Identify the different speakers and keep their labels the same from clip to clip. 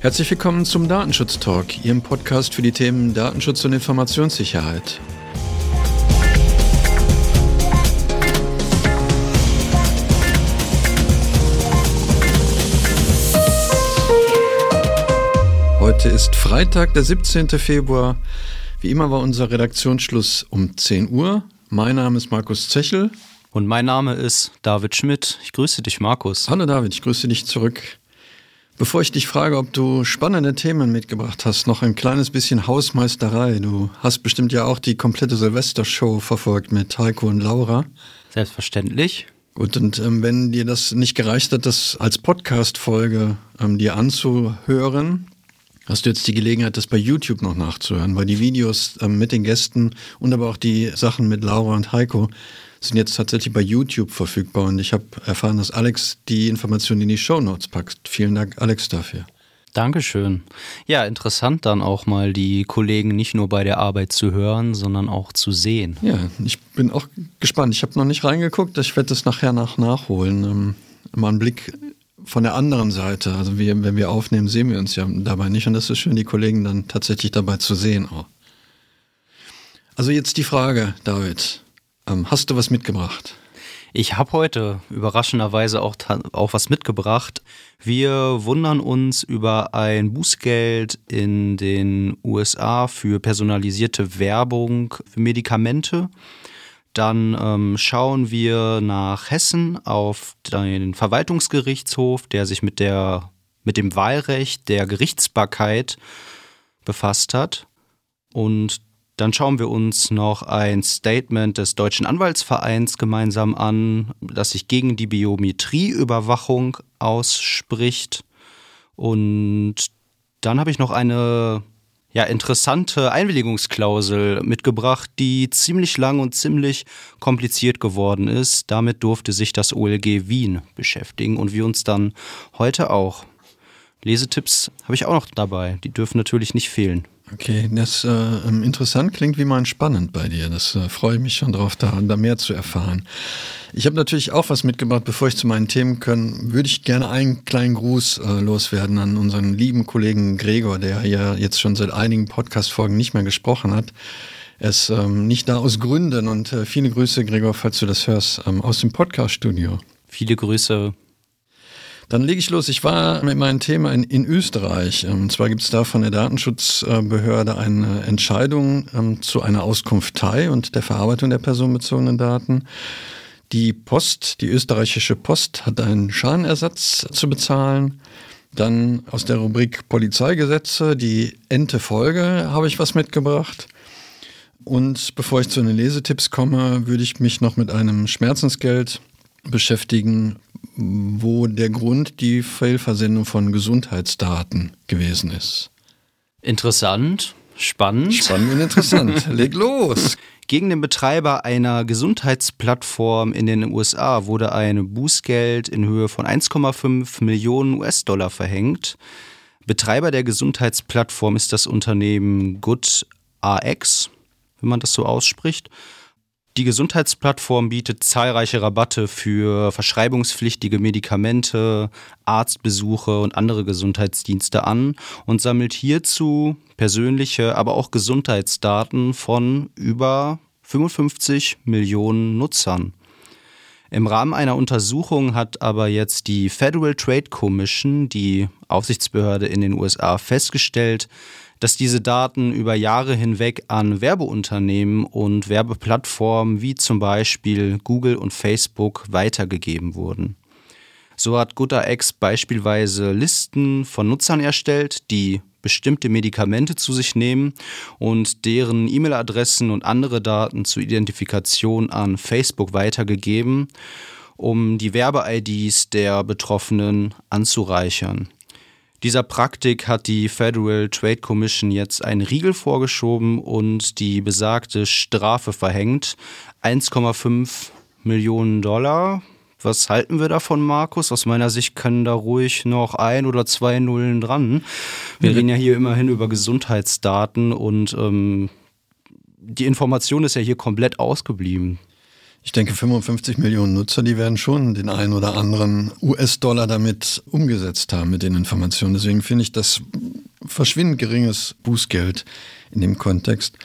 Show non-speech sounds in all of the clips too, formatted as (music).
Speaker 1: Herzlich willkommen zum Datenschutz Talk, Ihrem Podcast für die Themen Datenschutz und Informationssicherheit. Heute ist Freitag, der 17. Februar. Wie immer war unser Redaktionsschluss um 10 Uhr. Mein Name ist Markus Zechel.
Speaker 2: Und mein Name ist David Schmidt. Ich grüße dich, Markus.
Speaker 1: Hallo David, ich grüße dich zurück. Bevor ich dich frage, ob du spannende Themen mitgebracht hast, noch ein kleines bisschen Hausmeisterei. Du hast bestimmt ja auch die komplette Silvestershow verfolgt mit Heiko und Laura.
Speaker 2: Selbstverständlich.
Speaker 1: Gut, und ähm, wenn dir das nicht gereicht hat, das als Podcast-Folge ähm, dir anzuhören, hast du jetzt die Gelegenheit, das bei YouTube noch nachzuhören, weil die Videos ähm, mit den Gästen und aber auch die Sachen mit Laura und Heiko sind jetzt tatsächlich bei YouTube verfügbar und ich habe erfahren, dass Alex die Informationen in die Show Notes packt. Vielen Dank, Alex, dafür.
Speaker 2: Dankeschön. Ja, interessant dann auch mal die Kollegen nicht nur bei der Arbeit zu hören, sondern auch zu sehen.
Speaker 1: Ja, ich bin auch gespannt. Ich habe noch nicht reingeguckt. Ich werde das nachher nach nachholen. Ähm, mal einen Blick von der anderen Seite. Also wir, wenn wir aufnehmen, sehen wir uns ja dabei nicht. Und das ist schön, die Kollegen dann tatsächlich dabei zu sehen auch. Also jetzt die Frage, David. Ähm, hast du was mitgebracht?
Speaker 2: Ich habe heute überraschenderweise auch, auch was mitgebracht. Wir wundern uns über ein Bußgeld in den USA für personalisierte Werbung für Medikamente. Dann ähm, schauen wir nach Hessen auf den Verwaltungsgerichtshof, der sich mit, der, mit dem Wahlrecht der Gerichtsbarkeit befasst hat. Und dann schauen wir uns noch ein Statement des Deutschen Anwaltsvereins gemeinsam an, das sich gegen die Biometrieüberwachung ausspricht. Und dann habe ich noch eine ja, interessante Einwilligungsklausel mitgebracht, die ziemlich lang und ziemlich kompliziert geworden ist. Damit durfte sich das OLG Wien beschäftigen und wir uns dann heute auch. Lesetipps habe ich auch noch dabei, die dürfen natürlich nicht fehlen.
Speaker 1: Okay, das äh, ähm, interessant klingt wie mal spannend bei dir. Das äh, freue ich mich schon drauf, da, da mehr zu erfahren. Ich habe natürlich auch was mitgebracht. Bevor ich zu meinen Themen können, würde ich gerne einen kleinen Gruß äh, loswerden an unseren lieben Kollegen Gregor, der ja jetzt schon seit einigen Podcast-Folgen nicht mehr gesprochen hat. Er ist ähm, nicht da aus Gründen und äh, viele Grüße, Gregor, falls du das hörst, ähm, aus dem Podcast-Studio.
Speaker 2: Viele Grüße
Speaker 1: dann lege ich los. Ich war mit meinem Thema in, in Österreich. Ähm, und zwar gibt es da von der Datenschutzbehörde eine Entscheidung ähm, zu einer Auskunftei und der Verarbeitung der personenbezogenen Daten. Die Post, die österreichische Post, hat einen Schadenersatz zu bezahlen. Dann aus der Rubrik Polizeigesetze, die Ente Folge, habe ich was mitgebracht. Und bevor ich zu den Lesetipps komme, würde ich mich noch mit einem Schmerzensgeld beschäftigen, wo der Grund die Fehlversendung von Gesundheitsdaten gewesen ist.
Speaker 2: Interessant, spannend.
Speaker 1: Spannend und interessant. (laughs) Leg los!
Speaker 2: Gegen den Betreiber einer Gesundheitsplattform in den USA wurde ein Bußgeld in Höhe von 1,5 Millionen US-Dollar verhängt. Betreiber der Gesundheitsplattform ist das Unternehmen GoodRx, wenn man das so ausspricht. Die Gesundheitsplattform bietet zahlreiche Rabatte für verschreibungspflichtige Medikamente, Arztbesuche und andere Gesundheitsdienste an und sammelt hierzu persönliche, aber auch Gesundheitsdaten von über 55 Millionen Nutzern. Im Rahmen einer Untersuchung hat aber jetzt die Federal Trade Commission, die Aufsichtsbehörde in den USA, festgestellt, dass diese Daten über Jahre hinweg an Werbeunternehmen und Werbeplattformen wie zum Beispiel Google und Facebook weitergegeben wurden. So hat GoodRx beispielsweise Listen von Nutzern erstellt, die bestimmte Medikamente zu sich nehmen und deren E-Mail-Adressen und andere Daten zur Identifikation an Facebook weitergegeben, um die Werbe-IDs der Betroffenen anzureichern. Dieser Praktik hat die Federal Trade Commission jetzt einen Riegel vorgeschoben und die besagte Strafe verhängt. 1,5 Millionen Dollar. Was halten wir davon, Markus? Aus meiner Sicht können da ruhig noch ein oder zwei Nullen dran. Wir reden ja hier immerhin über Gesundheitsdaten und ähm, die Information ist ja hier komplett ausgeblieben.
Speaker 1: Ich denke, 55 Millionen Nutzer, die werden schon den einen oder anderen US-Dollar damit umgesetzt haben mit den Informationen. Deswegen finde ich das verschwindend geringes Bußgeld in dem Kontext.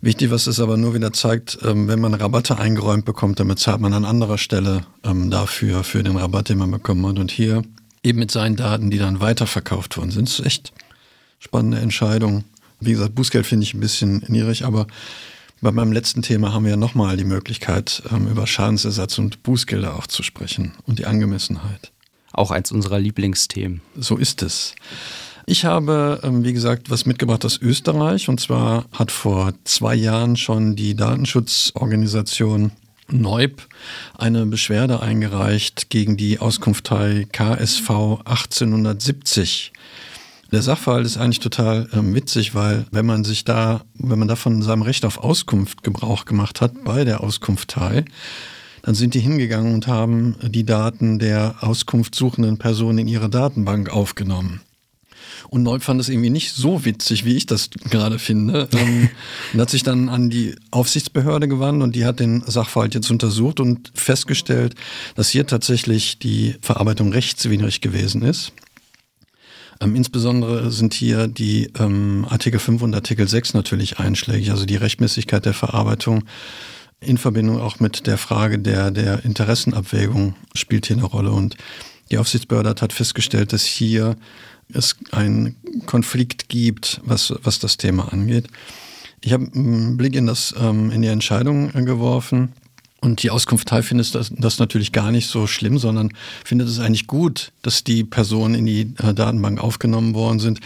Speaker 1: Wichtig, was es aber nur wieder zeigt, ähm, wenn man Rabatte eingeräumt bekommt, damit zahlt man an anderer Stelle ähm, dafür, für den Rabatt, den man bekommen hat. Und hier eben mit seinen Daten, die dann weiterverkauft worden sind. Das ist echt spannende Entscheidung. Wie gesagt, Bußgeld finde ich ein bisschen niedrig, aber bei meinem letzten Thema haben wir ja nochmal die Möglichkeit, ähm, über Schadensersatz und Bußgelder auch zu sprechen und die Angemessenheit.
Speaker 2: Auch eins unserer Lieblingsthemen.
Speaker 1: So ist es. Ich habe, ähm, wie gesagt, was mitgebracht aus Österreich. Und zwar hat vor zwei Jahren schon die Datenschutzorganisation Neub eine Beschwerde eingereicht gegen die Auskunftei KSV 1870. Der Sachverhalt ist eigentlich total äh, witzig, weil wenn man sich da, wenn man da von seinem Recht auf Auskunft Gebrauch gemacht hat bei der Auskunftei, dann sind die hingegangen und haben die Daten der auskunftssuchenden Person in ihre Datenbank aufgenommen. Und Neub fand es irgendwie nicht so witzig, wie ich das gerade finde. (laughs) Ähm, und hat sich dann an die Aufsichtsbehörde gewandt und die hat den Sachverhalt jetzt untersucht und festgestellt, dass hier tatsächlich die Verarbeitung rechtswidrig gewesen ist. Ähm, insbesondere sind hier die ähm, Artikel 5 und Artikel 6 natürlich einschlägig, also die Rechtmäßigkeit der Verarbeitung in Verbindung auch mit der Frage der, der Interessenabwägung spielt hier eine Rolle. Und die Aufsichtsbehörde hat festgestellt, dass hier es einen Konflikt gibt, was, was das Thema angeht. Ich habe einen Blick in, das, ähm, in die Entscheidung geworfen und die Auskunftei findet das, das, natürlich gar nicht so schlimm, sondern findet es eigentlich gut, dass die Personen in die äh, Datenbank aufgenommen worden sind,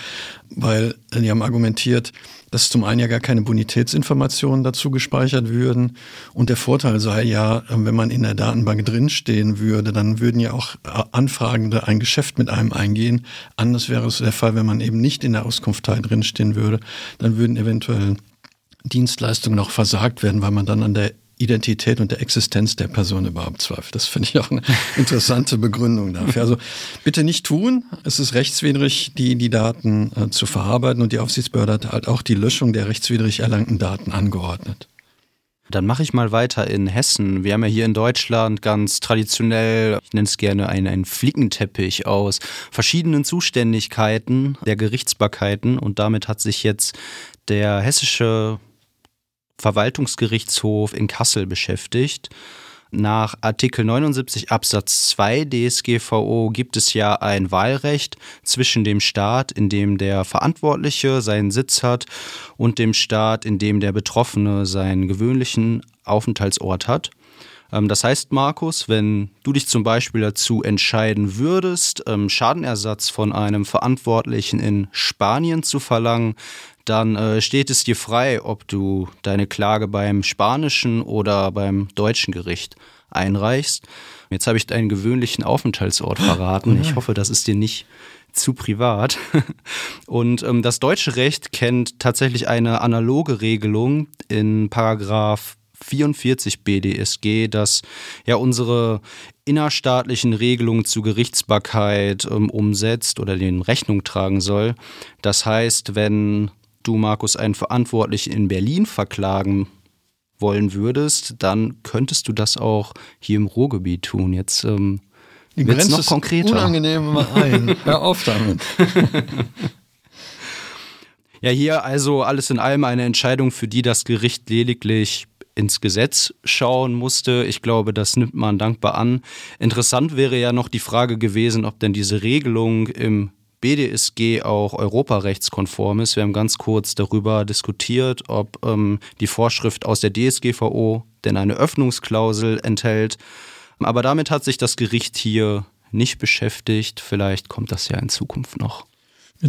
Speaker 1: weil äh, die haben argumentiert, dass zum einen ja gar keine Bonitätsinformationen dazu gespeichert würden und der Vorteil sei ja, äh, wenn man in der Datenbank drinstehen würde, dann würden ja auch Anfragende ein Geschäft mit einem eingehen. Anders wäre es der Fall, wenn man eben nicht in der Auskunftei drinstehen würde, dann würden eventuell Dienstleistungen noch versagt werden, weil man dann an der Identität und der Existenz der Person überhaupt zweifelt. Das finde ich auch eine interessante Begründung dafür. Also bitte nicht tun. Es ist rechtswidrig, die, die Daten äh, zu verarbeiten und die Aufsichtsbehörde hat halt auch die Löschung der rechtswidrig erlangten Daten angeordnet.
Speaker 2: Dann mache ich mal weiter in Hessen. Wir haben ja hier in Deutschland ganz traditionell, ich nenne es gerne einen, einen Flickenteppich aus verschiedenen Zuständigkeiten der Gerichtsbarkeiten und damit hat sich jetzt der hessische Verwaltungsgerichtshof in Kassel beschäftigt. Nach Artikel 79 Absatz 2 DSGVO gibt es ja ein Wahlrecht zwischen dem Staat, in dem der Verantwortliche seinen Sitz hat, und dem Staat, in dem der Betroffene seinen gewöhnlichen Aufenthaltsort hat. Ähm, das heißt, Markus, wenn du dich zum Beispiel dazu entscheiden würdest, ähm, Schadenersatz von einem Verantwortlichen in Spanien zu verlangen, dann äh, steht es dir frei, ob du deine Klage beim spanischen oder beim deutschen Gericht einreichst. Jetzt habe ich deinen gewöhnlichen Aufenthaltsort verraten. Ich hoffe, das ist dir nicht zu privat. (laughs) Und ähm, das deutsche Recht kennt tatsächlich eine analoge Regelung in Paragraph 44 BDSG, das ja unsere innerstaatlichen Regelungen zu Gerichtsbarkeit ähm, umsetzt oder den Rechnung tragen soll. Das heißt, wenn du, Markus, einen Verantwortlichen in Berlin verklagen wollen würdest, dann könntest du das auch hier im Ruhrgebiet tun. Jetzt ähm, wird es noch konkreter.
Speaker 1: Unangenehm mal ein. (laughs) Hör auf damit. (laughs)
Speaker 2: ja, hier also alles in allem eine Entscheidung, für die das Gericht lediglich ins Gesetz schauen musste. Ich glaube, das nimmt man dankbar an. Interessant wäre ja noch die Frage gewesen, ob denn diese Regelung im BDSG auch europarechtskonform ist. Wir haben ganz kurz darüber diskutiert, ob ähm, die Vorschrift aus der DSGVO denn eine Öffnungsklausel enthält. Aber damit hat sich das Gericht hier nicht beschäftigt. Vielleicht kommt das ja in Zukunft noch.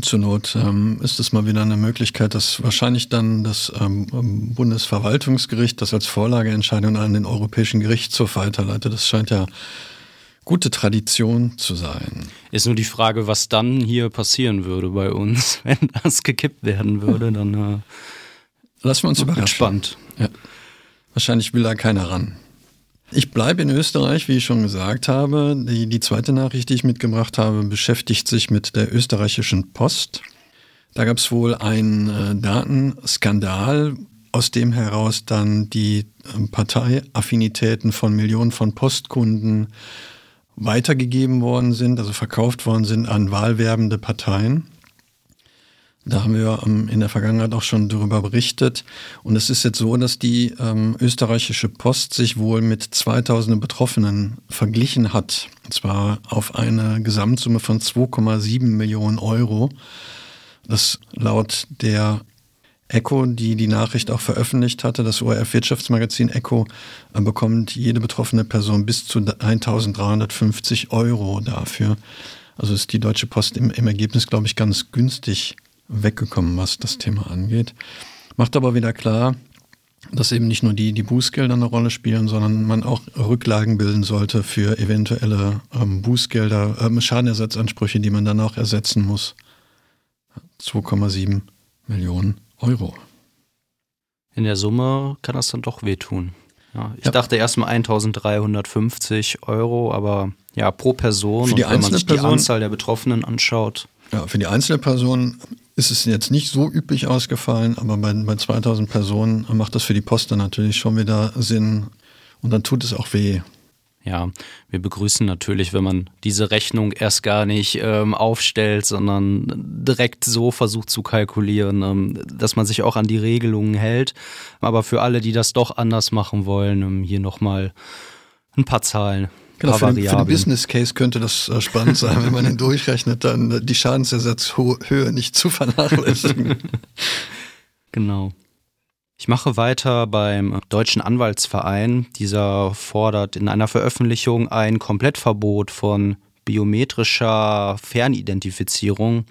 Speaker 1: Zur Not ähm, ist es mal wieder eine Möglichkeit, dass wahrscheinlich dann das ähm, Bundesverwaltungsgericht das als Vorlageentscheidung an den Europäischen Gerichtshof weiterleitet. Das scheint ja gute Tradition zu sein.
Speaker 2: Ist nur die Frage, was dann hier passieren würde bei uns, (laughs) wenn das gekippt werden würde, dann äh,
Speaker 1: lassen wir uns überraschen.
Speaker 2: Spannend.
Speaker 1: Ja. Wahrscheinlich will da keiner ran. Ich bleibe in Österreich, wie ich schon gesagt habe. Die, die zweite Nachricht, die ich mitgebracht habe, beschäftigt sich mit der österreichischen Post. Da gab es wohl einen äh, Datenskandal, aus dem heraus dann die ähm, Parteiaffinitäten von Millionen von Postkunden weitergegeben worden sind, also verkauft worden sind an wahlwerbende Parteien. Da haben wir ähm, in der Vergangenheit auch schon darüber berichtet. Und es ist jetzt so, dass die ähm, österreichische Post sich wohl mit 2000 Betroffenen verglichen hat. Und zwar auf eine Gesamtsumme von 2,7 Millionen Euro. Das laut der Echo, die die Nachricht auch veröffentlicht hatte, das ORF-Wirtschaftsmagazin Echo, äh, bekommt jede betroffene Person bis zu 1350 Euro dafür. Also ist die Deutsche Post im, im Ergebnis, glaube ich, ganz günstig weggekommen, was das Thema angeht. Macht aber wieder klar, dass eben nicht nur die, die Bußgelder eine Rolle spielen, sondern man auch Rücklagen bilden sollte für eventuelle ähm, Bußgelder, ähm, Schadenersatzansprüche, die man dann auch ersetzen muss. 2,7 Millionen Euro.
Speaker 2: In der Summe kann das dann doch wehtun. Ja, ich ja. dachte erstmal 1350 Euro, aber ja, pro Person,
Speaker 1: für die und wenn man sich
Speaker 2: Person, die Anzahl der Betroffenen anschaut.
Speaker 1: Ja, für die einzelne Person ist es jetzt nicht so üblich ausgefallen, aber bei, bei 2000 Personen macht das für die Post dann natürlich schon wieder Sinn und dann tut es auch weh.
Speaker 2: Ja, wir begrüßen natürlich, wenn man diese Rechnung erst gar nicht ähm, aufstellt, sondern direkt so versucht zu kalkulieren, ähm, dass man sich auch an die Regelungen hält. Aber für alle, die das doch anders machen wollen, ähm, hier nochmal ein paar Zahlen.
Speaker 1: Genau, für den, für den, Business Case könnte das äh, spannend sein, wenn man den durchrechnet, dann die Schadensersatzhöhe nicht zu vernachlässigen. (laughs)
Speaker 2: genau. Ich mache weiter beim Deutschen Anwaltsverein. Dieser fordert in einer Veröffentlichung ein Komplettverbot von biometrischer Fernidentifizierung.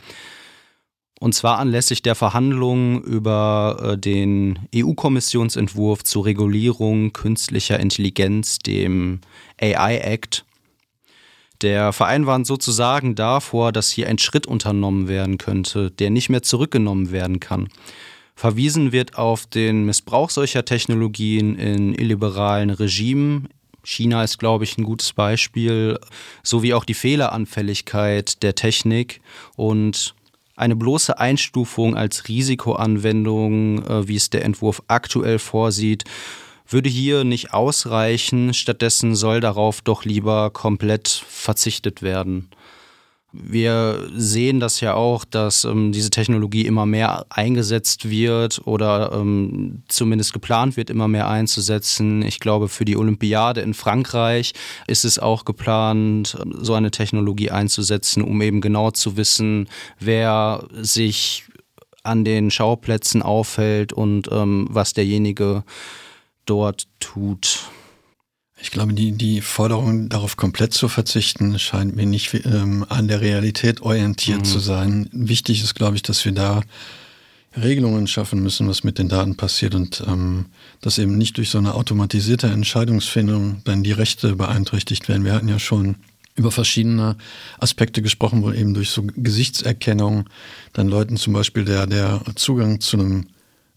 Speaker 2: Und zwar anlässlich der Verhandlungen über äh, den EU-Kommissionsentwurf zur Regulierung künstlicher Intelligenz, dem AI Act. Der Verein warnt sozusagen davor, dass hier ein Schritt unternommen werden könnte, der nicht mehr zurückgenommen werden kann. Verwiesen wird auf den Missbrauch solcher Technologien in illiberalen Regimen. China ist, glaube ich, ein gutes Beispiel, sowie auch die Fehleranfälligkeit der Technik und eine bloße Einstufung als Risikoanwendung, äh, wie es der Entwurf aktuell vorsieht, würde hier nicht ausreichen. Stattdessen soll darauf doch lieber komplett verzichtet werden. Wir sehen das ja auch, dass ähm, diese Technologie immer mehr eingesetzt wird oder ähm, zumindest geplant wird, immer mehr einzusetzen. Ich glaube, für die Olympiade in Frankreich ist es auch geplant, so eine Technologie einzusetzen, um eben genau zu wissen, wer sich an den Schauplätzen aufhält und ähm, was derjenige dort tut.
Speaker 1: Ich glaube, die, die Forderung, darauf komplett zu verzichten, scheint mir nicht ähm, an der Realität orientiert mhm. zu sein. Wichtig ist, glaube ich, dass wir da Regelungen schaffen müssen, was mit den Daten passiert und ähm, dass eben nicht durch so eine automatisierte Entscheidungsfindung dann die Rechte beeinträchtigt werden. Wir hatten ja schon über verschiedene Aspekte gesprochen, wo eben durch so Gesichtserkennung dann Leuten zum Beispiel der, der Zugang zu einem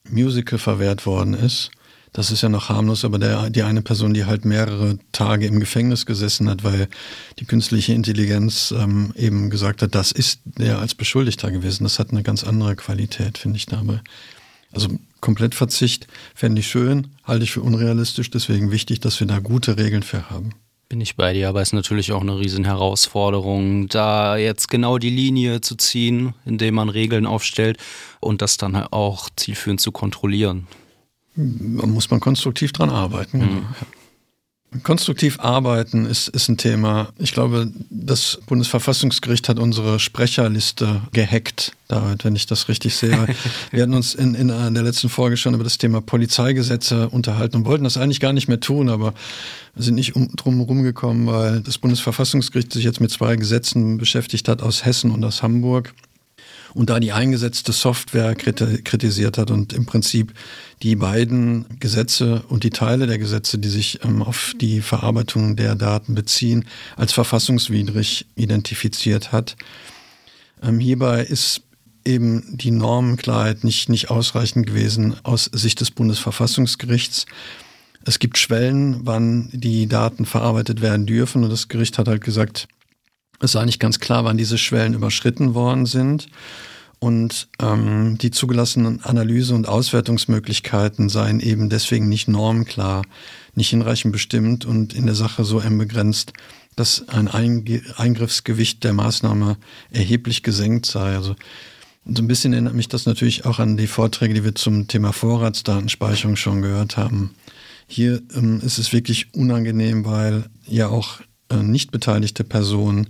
Speaker 1: Musical verwehrt worden ist das ist ja noch harmlos, aber der, die eine Person, die halt mehrere Tage im Gefängnis gesessen hat, weil die künstliche Intelligenz ähm, eben gesagt hat, das ist der als Beschuldigter gewesen. Das hat eine ganz andere Qualität, finde ich dabei. Also Komplettverzicht fände ich schön, halte ich für unrealistisch, deswegen wichtig, dass wir da gute Regeln für haben.
Speaker 2: Bin ich bei dir, aber es ist natürlich auch eine riesen Herausforderung, da jetzt genau die Linie zu ziehen, indem man Regeln aufstellt und das dann auch zielführend zu kontrollieren.
Speaker 1: Da muss man konstruktiv dran arbeiten. Mhm. Konstruktiv arbeiten ist, ist ein Thema. Ich glaube, das Bundesverfassungsgericht hat unsere Sprecherliste gehackt, David, wenn ich das richtig sehe. (laughs) Wir hatten uns in, in der letzten Folge schon über das Thema Polizeigesetze unterhalten und wollten das eigentlich gar nicht mehr tun, aber wir sind nicht um, drum herum gekommen, weil das Bundesverfassungsgericht sich jetzt mit zwei Gesetzen beschäftigt hat aus Hessen und aus Hamburg und da die eingesetzte Software kritisiert hat und im Prinzip die beiden Gesetze und die Teile der Gesetze, die sich ähm, auf die Verarbeitung der Daten beziehen, als verfassungswidrig identifiziert hat. Ähm, hierbei ist eben die Normenklarheit nicht, nicht ausreichend gewesen aus Sicht des Bundesverfassungsgerichts. Es gibt Schwellen, wann die Daten verarbeitet werden dürfen und das Gericht hat halt gesagt, es sei nicht ganz klar, wann diese Schwellen überschritten worden sind. Und ähm, die zugelassenen Analyse- und Auswertungsmöglichkeiten seien eben deswegen nicht normklar, nicht hinreichend bestimmt und in der Sache so eng begrenzt, dass ein Eingriffsgewicht der Maßnahme erheblich gesenkt sei. Also so ein bisschen erinnert mich das natürlich auch an die Vorträge, die wir zum Thema Vorratsdatenspeicherung schon gehört haben. Hier ähm, ist es wirklich unangenehm, weil ja auch nicht beteiligte Personen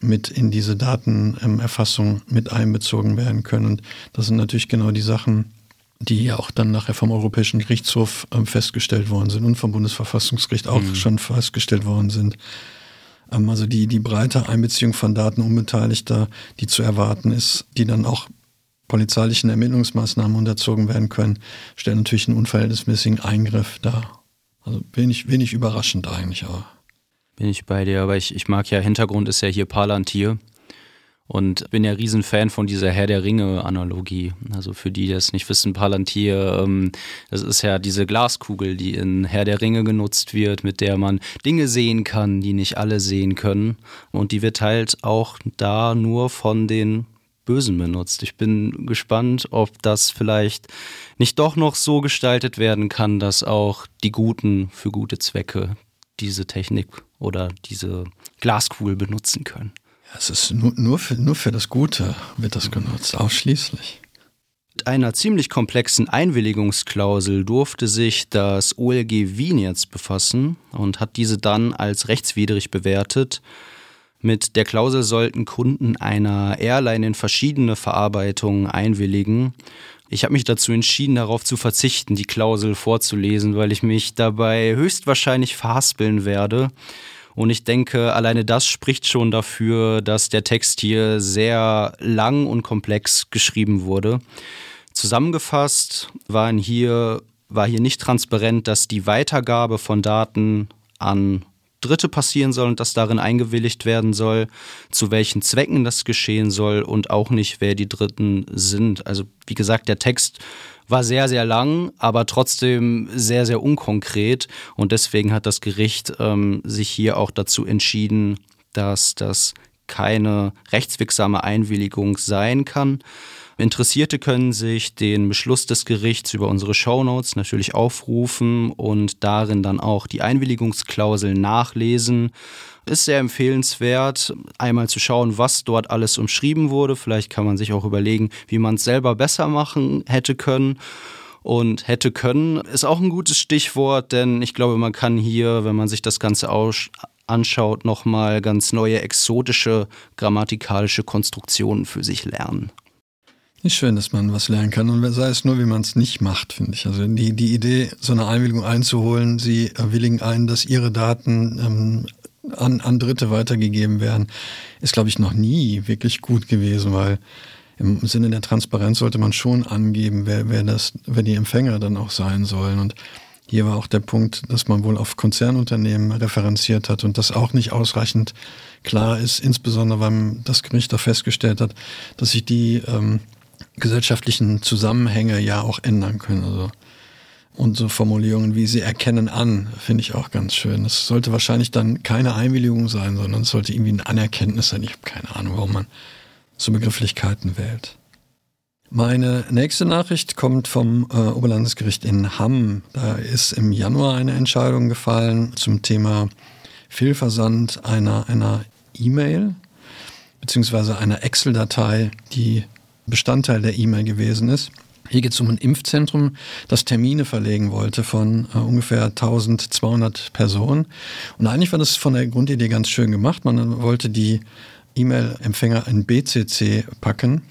Speaker 1: mit in diese Datenerfassung mit einbezogen werden können. Und das sind natürlich genau die Sachen, die ja auch dann nachher vom Europäischen Gerichtshof ähm, festgestellt worden sind und vom Bundesverfassungsgericht auch mhm. schon festgestellt worden sind. Ähm, also die, die breite Einbeziehung von Daten Unbeteiligter, die zu erwarten ist, die dann auch polizeilichen Ermittlungsmaßnahmen unterzogen werden können, stellt natürlich einen unverhältnismäßigen Eingriff dar. Also wenig, wenig überraschend eigentlich auch.
Speaker 2: Bin ich bei dir, aber ich, ich mag ja, Hintergrund ist ja hier Palantir und bin ja Riesenfan von dieser Herr der Ringe-Analogie. Also für die, die das nicht wissen, Palantir, ähm, das ist ja diese Glaskugel, die in Herr der Ringe genutzt wird, mit der man Dinge sehen kann, die nicht alle sehen können. Und die wird halt auch da nur von den Bösen benutzt. Ich bin gespannt, ob das vielleicht nicht doch noch so gestaltet werden kann, dass auch die Guten für gute Zwecke diese Technik oder diese Glaskugel benutzen können.
Speaker 1: Es ist nur, nur, für, nur für das Gute wird das genutzt, ausschließlich.
Speaker 2: Mit einer ziemlich komplexen Einwilligungsklausel durfte sich das OLG Wien jetzt befassen und hat diese dann als rechtswidrig bewertet. Mit der Klausel sollten Kunden einer Airline in verschiedene Verarbeitungen einwilligen. Ich habe mich dazu entschieden, darauf zu verzichten, die Klausel vorzulesen, weil ich mich dabei höchstwahrscheinlich verhaspeln werde. Und ich denke, alleine das spricht schon dafür, dass der Text hier sehr lang und komplex geschrieben wurde. Zusammengefasst waren hier, war hier nicht transparent, dass die Weitergabe von Daten an Dritte passieren soll und dass darin eingewilligt werden soll, zu welchen Zwecken das geschehen soll und auch nicht, wer die Dritten sind. Also wie gesagt, der Text war sehr, sehr lang, aber trotzdem sehr, sehr unkonkret. Und deswegen hat das Gericht ähm, sich hier auch dazu entschieden, dass das keine rechtswirksame Einwilligung sein kann. Interessierte können sich den Beschluss des Gerichts über unsere Shownotes natürlich aufrufen und darin dann auch die Einwilligungsklausel nachlesen. Ist sehr empfehlenswert, einmal zu schauen, was dort alles umschrieben wurde. Vielleicht kann man sich auch überlegen, wie man es selber besser machen hätte können. Und hätte können ist auch ein gutes Stichwort, denn ich glaube, man kann hier, wenn man sich das Ganze anschaut, nochmal ganz neue exotische grammatikalische Konstruktionen für sich lernen.
Speaker 1: Ist schön, dass man was lernen kann und sei es nur, wie man es nicht macht, finde ich. Also die, die Idee, so eine Einwilligung einzuholen, sie willigen ein, dass ihre Daten ähm, an, an Dritte weitergegeben werden, ist, glaube ich, noch nie wirklich gut gewesen, weil im Sinne der Transparenz sollte man schon angeben, wer, wer, das, wer die Empfänger dann auch sein sollen. Und hier war auch der Punkt, dass man wohl auf Konzernunternehmen referenziert hat und das auch nicht ausreichend klar ist, insbesondere weil das Gericht auch festgestellt hat, dass sich die ähm, gesellschaftlichen Zusammenhänge ja auch ändern können. Also und so Formulierungen wie sie erkennen an, finde ich auch ganz schön. Es sollte wahrscheinlich dann keine Einwilligung sein, sondern es sollte irgendwie ein Anerkenntnis sein. Ich habe keine Ahnung, warum man so Begrifflichkeiten wählt. Meine nächste Nachricht kommt vom äh, Oberlandesgericht in Hamm. Da ist im Januar eine Entscheidung gefallen zum Thema Fehlversand einer einer E-Mail beziehungsweise einer Excel-Datei, die Bestandteil der E-Mail gewesen ist. Hier geht es um ein Impfzentrum, das Termine verlegen wollte von äh, ungefähr 1200 Personen. Und eigentlich war das von der Grundidee ganz schön gemacht. Man wollte die E-Mail-Empfänger in BCC packen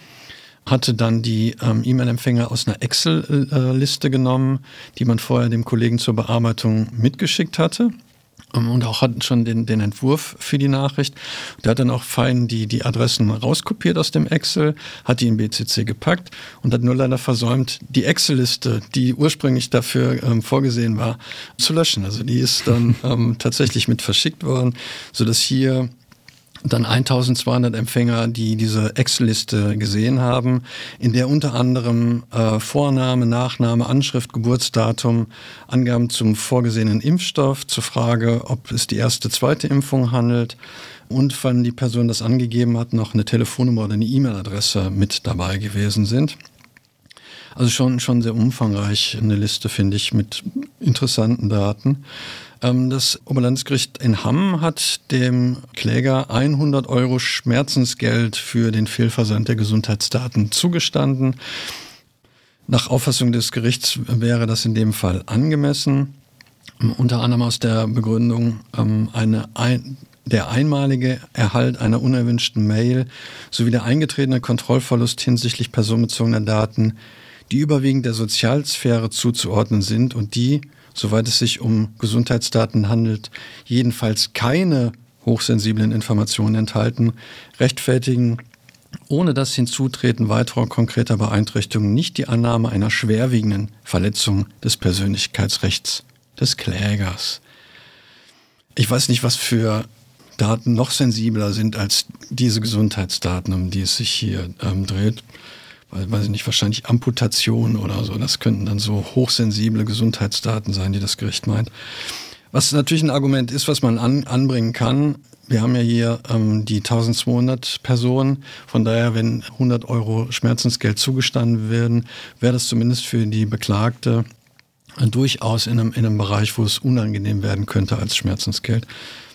Speaker 1: hatte dann die ähm, E-Mail-Empfänger aus einer Excel-Liste äh, genommen, die man vorher dem Kollegen zur Bearbeitung mitgeschickt hatte. Ähm, und auch hatten schon den, den Entwurf für die Nachricht. Der hat dann auch fein die, die Adressen rauskopiert aus dem Excel, hat die in BCC gepackt und hat nur leider versäumt, die Excel-Liste, die ursprünglich dafür ähm, vorgesehen war, zu löschen. Also die ist dann (laughs) ähm, tatsächlich mit verschickt worden, sodass hier dann 1200 Empfänger, die diese Excel-Liste gesehen haben, in der unter anderem äh, Vorname, Nachname, Anschrift, Geburtsdatum, Angaben zum vorgesehenen Impfstoff, zur Frage, ob es die erste, zweite Impfung handelt, und wenn die Person das angegeben hat, noch eine Telefonnummer oder eine E-Mail-Adresse mit dabei gewesen sind. Also schon, schon sehr umfangreich eine Liste, finde ich, mit interessanten Daten. Ähm, das Oberlandesgericht in Hamm hat dem Kläger 100 Euro Schmerzensgeld für den Fehlversand der Gesundheitsdaten zugestanden. Nach Auffassung des Gerichts wäre das in dem Fall angemessen. Unter anderem aus der Begründung, ähm, eine ein, der einmalige Erhalt einer unerwünschten Mail sowie der eingetretene Kontrollverlust hinsichtlich personenbezogener Daten, die überwiegend der Sozialsphäre zuzuordnen sind und die, soweit es sich um Gesundheitsdaten handelt, jedenfalls keine hochsensiblen Informationen enthalten, rechtfertigen ohne das Hinzutreten weiterer konkreter Beeinträchtigungen nicht die Annahme einer schwerwiegenden Verletzung des Persönlichkeitsrechts des Klägers. Ich weiß nicht, was für Daten noch sensibler sind als diese Gesundheitsdaten, um die es sich hier ähm, dreht. Weiß ich nicht, wahrscheinlich Amputation oder so. Das könnten dann so hochsensible Gesundheitsdaten sein, die das Gericht meint. Was natürlich ein Argument ist, was man an, anbringen kann. Wir haben ja hier ähm, die 1200 Personen. Von daher, wenn 100 Euro Schmerzensgeld zugestanden werden, wäre das zumindest für die Beklagte durchaus in einem, in einem Bereich, wo es unangenehm werden könnte als Schmerzensgeld.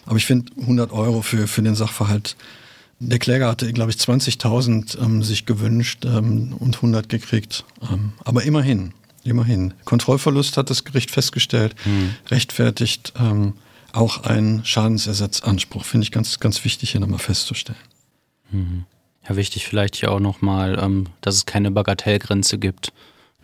Speaker 1: Aber ich finde 100 Euro für, für den Sachverhalt, der Kläger hatte, glaube ich, 20.000 ähm, sich gewünscht ähm, und 100 gekriegt. Ähm, aber immerhin, immerhin. Kontrollverlust hat das Gericht festgestellt, mhm. rechtfertigt ähm, auch einen Schadensersatzanspruch. Finde ich ganz, ganz wichtig hier nochmal festzustellen.
Speaker 2: Mhm. Ja, wichtig vielleicht hier auch nochmal, ähm, dass es keine Bagatellgrenze gibt.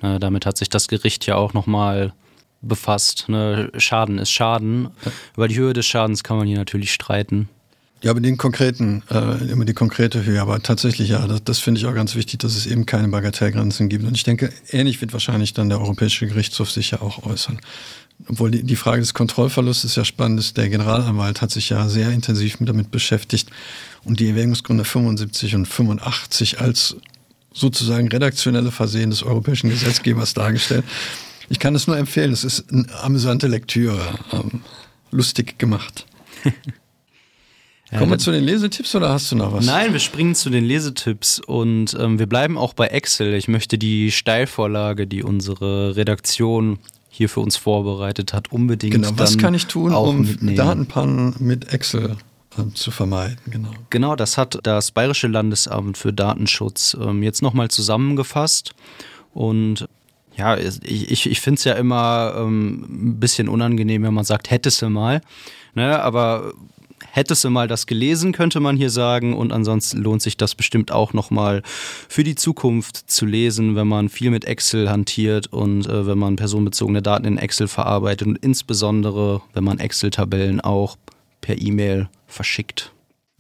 Speaker 2: Ne, damit hat sich das Gericht ja auch nochmal befasst. Ne? Schaden ist Schaden. Über die Höhe des Schadens kann man hier natürlich streiten.
Speaker 1: Ja, aber den konkreten, äh, immer die konkrete Höhe, aber tatsächlich ja, das, das finde ich auch ganz wichtig, dass es eben keine Bagatellgrenzen gibt. Und ich denke, ähnlich wird wahrscheinlich dann der Europäische Gerichtshof sich ja auch äußern. Obwohl die, die Frage des Kontrollverlustes ja spannend ist. Der Generalanwalt hat sich ja sehr intensiv damit beschäftigt und die Erwägungsgründe 75 und 85 als sozusagen redaktionelle Versehen des europäischen Gesetzgebers dargestellt. Ich kann es nur empfehlen, es ist eine amüsante Lektüre, ähm, lustig gemacht. (laughs) Ja, Kommen wir zu den Lesetipps oder hast du noch was?
Speaker 2: Nein, wir springen zu den Lesetipps und ähm, wir bleiben auch bei Excel. Ich möchte die Steilvorlage, die unsere Redaktion hier für uns vorbereitet hat, unbedingt.
Speaker 1: Genau, was kann ich tun, um mitnehmen. Datenpannen mit Excel ähm, zu vermeiden?
Speaker 2: Genau. genau, das hat das Bayerische Landesamt für Datenschutz ähm, jetzt nochmal zusammengefasst und ja, ich, ich, ich finde es ja immer ähm, ein bisschen unangenehm, wenn man sagt, hättest du mal. Ne, aber hättest du mal das gelesen, könnte man hier sagen. Und ansonsten lohnt sich das bestimmt auch nochmal für die Zukunft zu lesen, wenn man viel mit Excel hantiert und äh, wenn man personenbezogene Daten in Excel verarbeitet und insbesondere, wenn man Excel-Tabellen auch per E-Mail verschickt.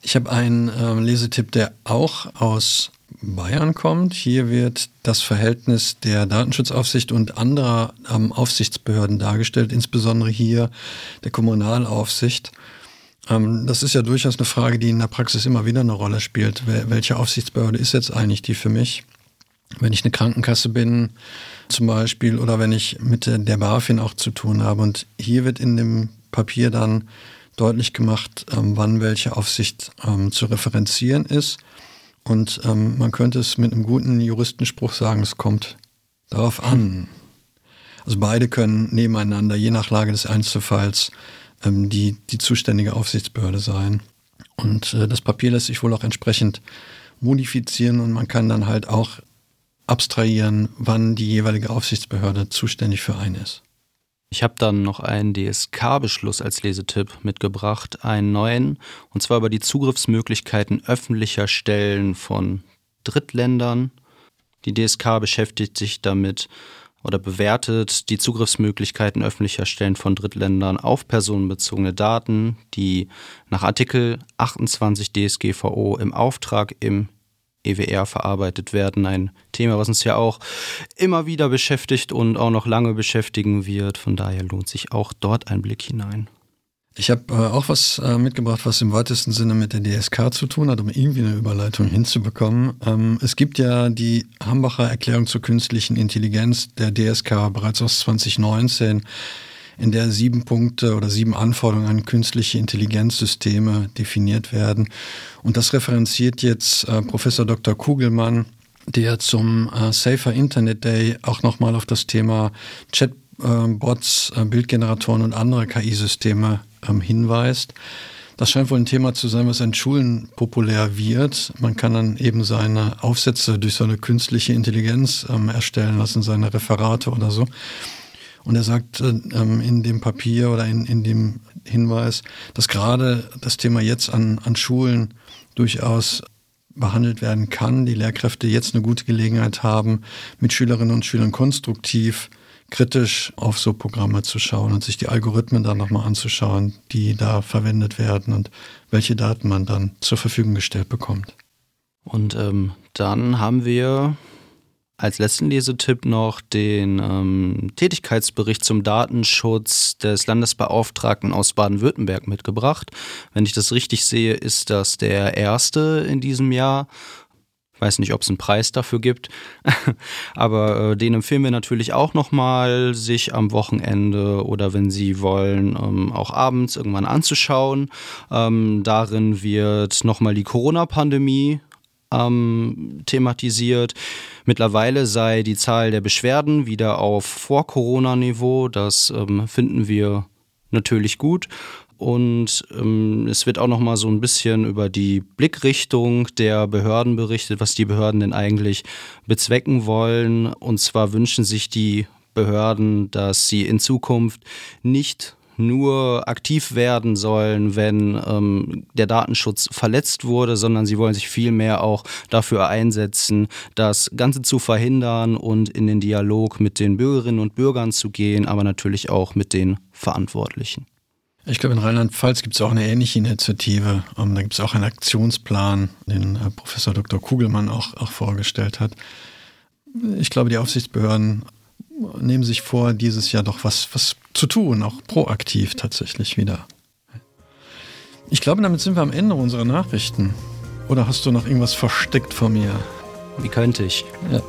Speaker 1: Ich habe einen äh, Lesetipp, der auch aus Bayern kommt. Hier wird das Verhältnis der Datenschutzaufsicht und anderer ähm, Aufsichtsbehörden dargestellt, insbesondere hier der Kommunalaufsicht. Ähm, das ist ja durchaus eine Frage, die in der Praxis immer wieder eine Rolle spielt. Welche Aufsichtsbehörde ist jetzt eigentlich die für mich? Wenn ich eine Krankenkasse bin zum Beispiel oder wenn ich mit der BaFin auch zu tun habe. Und hier wird in dem Papier dann deutlich gemacht, ähm, wann welche Aufsicht ähm, zu referenzieren ist. Und man könnte es mit einem guten Juristenspruch sagen, es kommt darauf an. Also beide können nebeneinander, je nach Lage des Einzelfalls, ähm, die, die zuständige Aufsichtsbehörde sein. Und äh, das Papier lässt sich wohl auch entsprechend modifizieren und man kann dann halt auch abstrahieren, wann die jeweilige Aufsichtsbehörde zuständig für einen ist.
Speaker 2: Ich habe dann noch einen DSK-Beschluss als Lesetipp mitgebracht, einen neuen, und zwar über die Zugriffsmöglichkeiten öffentlicher Stellen von Drittländern. Die DSK beschäftigt sich damit oder bewertet die Zugriffsmöglichkeiten öffentlicher Stellen von Drittländern auf personenbezogene Daten, die nach Artikel 28 DSGVO im Auftrag im EWR verarbeitet werden. Ein Thema, was uns ja auch immer wieder beschäftigt und auch noch lange beschäftigen wird. Von daher lohnt sich auch dort ein Blick hinein.
Speaker 1: Ich habe äh, auch was äh, mitgebracht, was im weitesten Sinne mit der DSK zu tun hat, um irgendwie eine Überleitung hinzubekommen. Ähm, es gibt ja die Hambacher Erklärung zur künstlichen Intelligenz der DSK bereits aus 2019 in der sieben Punkte oder sieben Anforderungen an künstliche Intelligenzsysteme definiert werden. Und das referenziert jetzt äh, Professor Dr. Kugelmann, der zum äh, Safer Internet Day auch nochmal auf das Thema Chatbots, äh, Bildgeneratoren und andere KI-Systeme ähm, hinweist. Das scheint wohl ein Thema zu sein, was in Schulen populär wird. Man kann dann eben seine Aufsätze durch so eine künstliche Intelligenz ähm, erstellen lassen, seine Referate oder so. Und er sagt äh, ähm, in dem Papier oder in, in dem Hinweis, dass gerade das Thema jetzt an, an Schulen durchaus behandelt werden kann, die Lehrkräfte jetzt eine gute Gelegenheit haben, mit Schülerinnen und Schülern konstruktiv kritisch auf so Programme zu schauen und sich die Algorithmen dann nochmal anzuschauen, die da verwendet werden und welche Daten man dann zur Verfügung gestellt bekommt.
Speaker 2: Und ähm, dann haben wir als letzten Lesetipp noch den ähm, Tätigkeitsbericht zum Datenschutz des Landesbeauftragten aus Baden-Württemberg mitgebracht. Wenn ich das richtig sehe, ist das der erste in diesem Jahr weiß nicht, ob es einen Preis dafür gibt, (laughs) aber äh, den empfehlen wir natürlich auch nochmal, sich am Wochenende oder wenn Sie wollen, ähm, auch abends irgendwann anzuschauen. Ähm, darin wird nochmal die Corona-Pandemie ähm, thematisiert. Mittlerweile sei die Zahl der Beschwerden wieder auf Vor-Corona-Niveau. Das ähm, finden wir natürlich gut und ähm, es wird auch noch mal so ein bisschen über die Blickrichtung der Behörden berichtet, was die Behörden denn eigentlich bezwecken wollen. Und zwar wünschen sich die Behörden, dass sie in Zukunft nicht nur aktiv werden sollen, wenn ähm, der Datenschutz verletzt wurde, sondern sie wollen sich vielmehr auch dafür einsetzen, das Ganze zu verhindern und in den Dialog mit den Bürgerinnen und Bürgern zu gehen, aber natürlich auch mit den Verantwortlichen.
Speaker 1: Ich glaube, in Rheinland-Pfalz gibt es auch eine ähnliche Initiative. Um, ähm, da gibt es auch einen Aktionsplan, den äh, Professor Dr. Kugelmann auch, auch vorgestellt hat. Ich glaube, die Aufsichtsbehörden nehmen sich vor, dieses Jahr doch was, was zu tun, auch proaktiv tatsächlich wieder. Ich glaube, damit sind wir am Ende unserer Nachrichten. Oder hast du noch irgendwas versteckt vor mir?
Speaker 2: Wie könnte ich?
Speaker 1: Ja.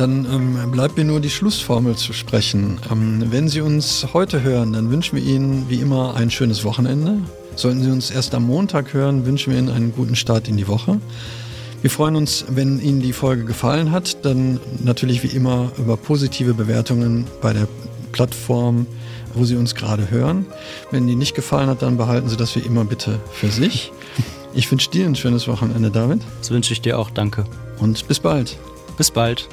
Speaker 1: Dann ähm, bleibt mir nur die Schlussformel zu sprechen. Ähm, wenn Sie uns heute hören, dann wünschen wir Ihnen wie immer ein schönes Wochenende. Sollten Sie uns erst am Montag hören, wünschen wir Ihnen einen guten Start in die Woche. Wir freuen uns, wenn Ihnen die Folge gefallen hat, dann natürlich wie immer über positive Bewertungen bei der Plattform, wo Sie uns gerade hören. Wenn die nicht gefallen hat, dann behalten Sie das wie immer bitte für sich. Ich wünsche dir ein schönes Wochenende, David.
Speaker 2: Das wünsche ich dir auch, danke.
Speaker 1: Und bis bald.
Speaker 2: Bis bald.